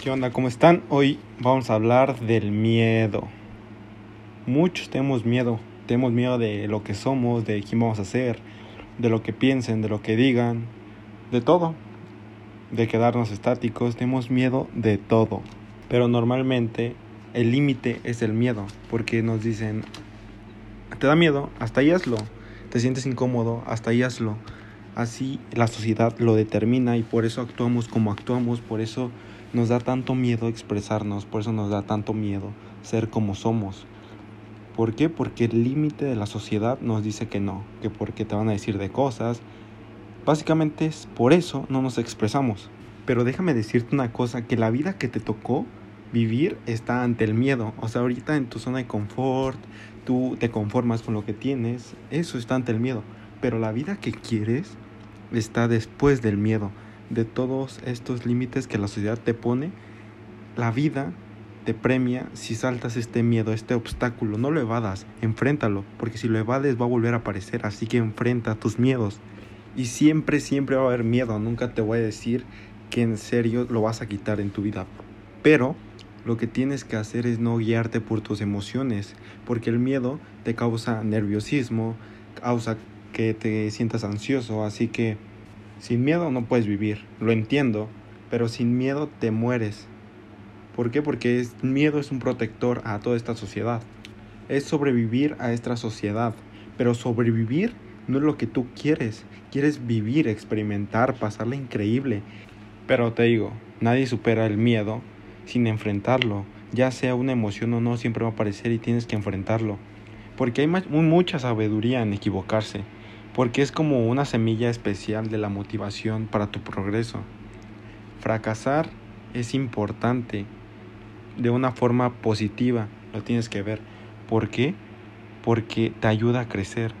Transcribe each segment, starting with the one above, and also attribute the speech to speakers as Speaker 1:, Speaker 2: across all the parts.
Speaker 1: ¿Qué onda? ¿Cómo están? Hoy vamos a hablar del miedo. Muchos tenemos miedo. Tenemos miedo de lo que somos, de quién vamos a ser, de lo que piensen, de lo que digan, de todo. De quedarnos estáticos. Tenemos miedo de todo. Pero normalmente el límite es el miedo. Porque nos dicen, te da miedo, hasta ahí hazlo. Te sientes incómodo, hasta ahí hazlo. Así la sociedad lo determina y por eso actuamos como actuamos, por eso nos da tanto miedo expresarnos, por eso nos da tanto miedo ser como somos. ¿Por qué? Porque el límite de la sociedad nos dice que no, que porque te van a decir de cosas. Básicamente es por eso no nos expresamos. Pero déjame decirte una cosa, que la vida que te tocó vivir está ante el miedo. O sea, ahorita en tu zona de confort, tú te conformas con lo que tienes, eso está ante el miedo. Pero la vida que quieres está después del miedo, de todos estos límites que la sociedad te pone. La vida te premia si saltas este miedo, este obstáculo. No lo evadas, enfréntalo, porque si lo evades va a volver a aparecer. Así que enfrenta tus miedos. Y siempre, siempre va a haber miedo. Nunca te voy a decir que en serio lo vas a quitar en tu vida. Pero lo que tienes que hacer es no guiarte por tus emociones, porque el miedo te causa nerviosismo, causa que te sientas ansioso, así que sin miedo no puedes vivir, lo entiendo, pero sin miedo te mueres. ¿Por qué? Porque es, miedo es un protector a toda esta sociedad. Es sobrevivir a esta sociedad, pero sobrevivir no es lo que tú quieres. Quieres vivir, experimentar, pasarla increíble. Pero te digo, nadie supera el miedo sin enfrentarlo. Ya sea una emoción o no, siempre va a aparecer y tienes que enfrentarlo. Porque hay mucha sabiduría en equivocarse porque es como una semilla especial de la motivación para tu progreso. Fracasar es importante de una forma positiva, lo tienes que ver. ¿Por qué? Porque te ayuda a crecer.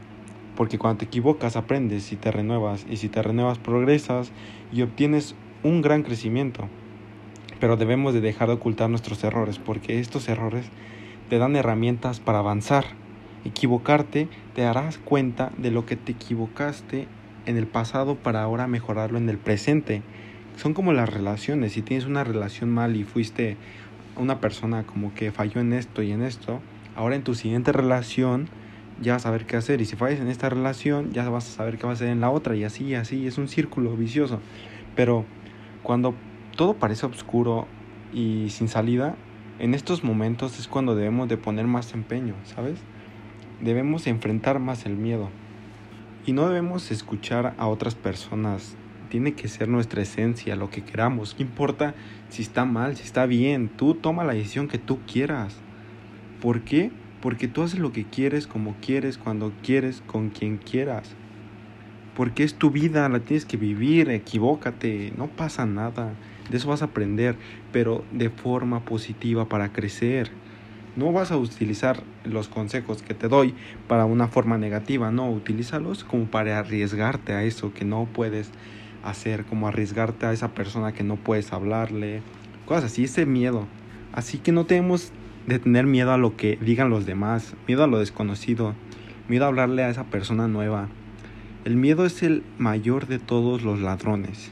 Speaker 1: Porque cuando te equivocas aprendes y te renuevas. Y si te renuevas progresas y obtienes un gran crecimiento. Pero debemos de dejar de ocultar nuestros errores porque estos errores te dan herramientas para avanzar Equivocarte te darás cuenta de lo que te equivocaste en el pasado para ahora mejorarlo en el presente. Son como las relaciones. Si tienes una relación mal y fuiste una persona como que falló en esto y en esto, ahora en tu siguiente relación ya vas a saber qué hacer. Y si fallas en esta relación, ya vas a saber qué vas a hacer en la otra. Y así, así, es un círculo vicioso. Pero cuando todo parece oscuro y sin salida, en estos momentos es cuando debemos de poner más empeño, ¿sabes? Debemos enfrentar más el miedo. Y no debemos escuchar a otras personas. Tiene que ser nuestra esencia, lo que queramos. ¿Qué importa si está mal, si está bien? Tú toma la decisión que tú quieras. ¿Por qué? Porque tú haces lo que quieres, como quieres, cuando quieres, con quien quieras. Porque es tu vida, la tienes que vivir, equivócate, no pasa nada. De eso vas a aprender, pero de forma positiva para crecer. No vas a utilizar los consejos que te doy para una forma negativa, no, utilízalos como para arriesgarte a eso que no puedes hacer, como arriesgarte a esa persona que no puedes hablarle, cosas así, ese miedo. Así que no tenemos de tener miedo a lo que digan los demás, miedo a lo desconocido, miedo a hablarle a esa persona nueva. El miedo es el mayor de todos los ladrones.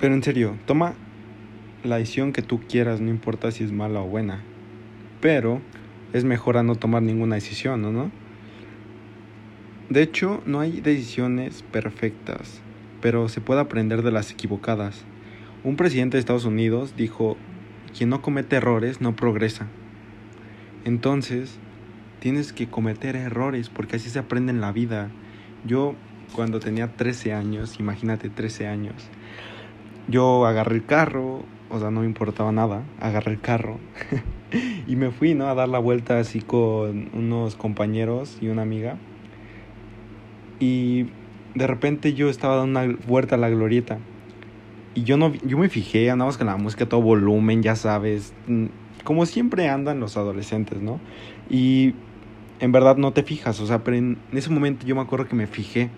Speaker 1: Pero en serio, toma la decisión que tú quieras, no importa si es mala o buena pero es mejor a no tomar ninguna decisión, ¿no? De hecho, no hay decisiones perfectas, pero se puede aprender de las equivocadas. Un presidente de Estados Unidos dijo, quien no comete errores no progresa. Entonces, tienes que cometer errores porque así se aprende en la vida. Yo, cuando tenía 13 años, imagínate 13 años, yo agarré el carro, o sea, no me importaba nada, agarré el carro y me fui, ¿no? A dar la vuelta así con unos compañeros y una amiga. Y de repente yo estaba dando una vuelta a la glorieta. Y yo no yo me fijé, andamos con la música a todo volumen, ya sabes, mm, como siempre andan los adolescentes, ¿no? Y en verdad no te fijas, o sea, pero en ese momento yo me acuerdo que me fijé.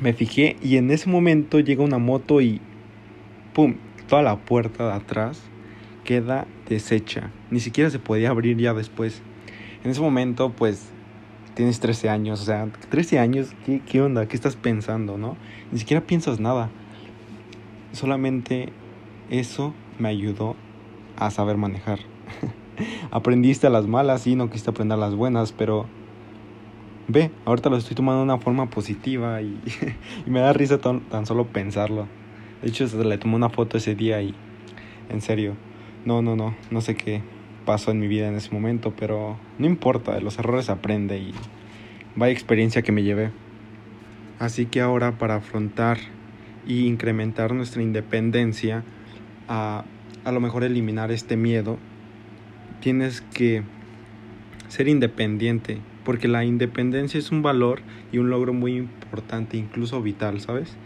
Speaker 1: Me fijé y en ese momento llega una moto y pum, toda la puerta de atrás queda deshecha. Ni siquiera se podía abrir ya después. En ese momento, pues, tienes 13 años. O sea, 13 años, ¿qué, qué onda? ¿Qué estás pensando, no? Ni siquiera piensas nada. Solamente eso me ayudó a saber manejar. Aprendiste a las malas y no quisiste aprender a las buenas, pero ve, ahorita lo estoy tomando de una forma positiva y, me da risa tan, tan, solo pensarlo. De hecho, le tomé una foto ese día y, en serio, no, no, no, no sé qué pasó en mi vida en ese momento, pero no importa, de los errores aprende y vaya experiencia que me llevé. Así que ahora para afrontar y incrementar nuestra independencia, a, a lo mejor eliminar este miedo, tienes que ser independiente, porque la independencia es un valor y un logro muy importante, incluso vital, ¿sabes?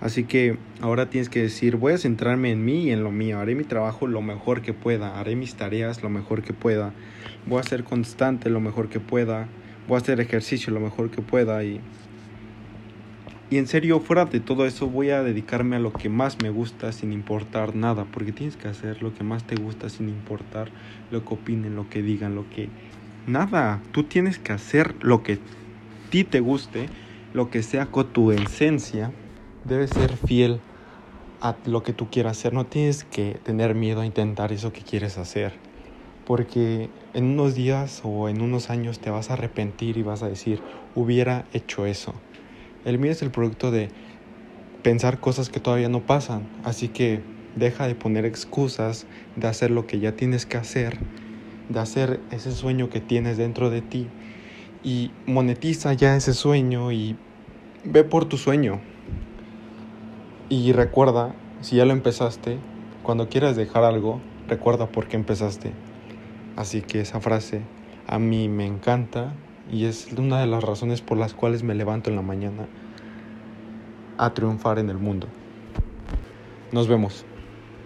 Speaker 1: Así que ahora tienes que decir, voy a centrarme en mí y en lo mío, haré mi trabajo lo mejor que pueda, haré mis tareas lo mejor que pueda, voy a ser constante lo mejor que pueda, voy a hacer ejercicio lo mejor que pueda y y en serio, fuera de todo eso, voy a dedicarme a lo que más me gusta sin importar nada, porque tienes que hacer lo que más te gusta sin importar lo que opinen, lo que digan, lo que... Nada, tú tienes que hacer lo que a ti te guste, lo que sea con tu esencia, debes ser fiel a lo que tú quieras hacer, no tienes que tener miedo a intentar eso que quieres hacer, porque en unos días o en unos años te vas a arrepentir y vas a decir, hubiera hecho eso el miedo es el producto de pensar cosas que todavía no pasan, así que deja de poner excusas, de hacer lo que ya tienes que hacer, de hacer ese sueño que tienes dentro de ti. Y monetiza ya ese sueño y ve por tu sueño. Y recuerda, si ya lo empezaste, cuando quieras dejar algo, recuerda por qué empezaste. Así que esa frase a mí me encanta y es una de las razones por las cuales me levanto en la mañana a triunfar en el mundo. Nos vemos.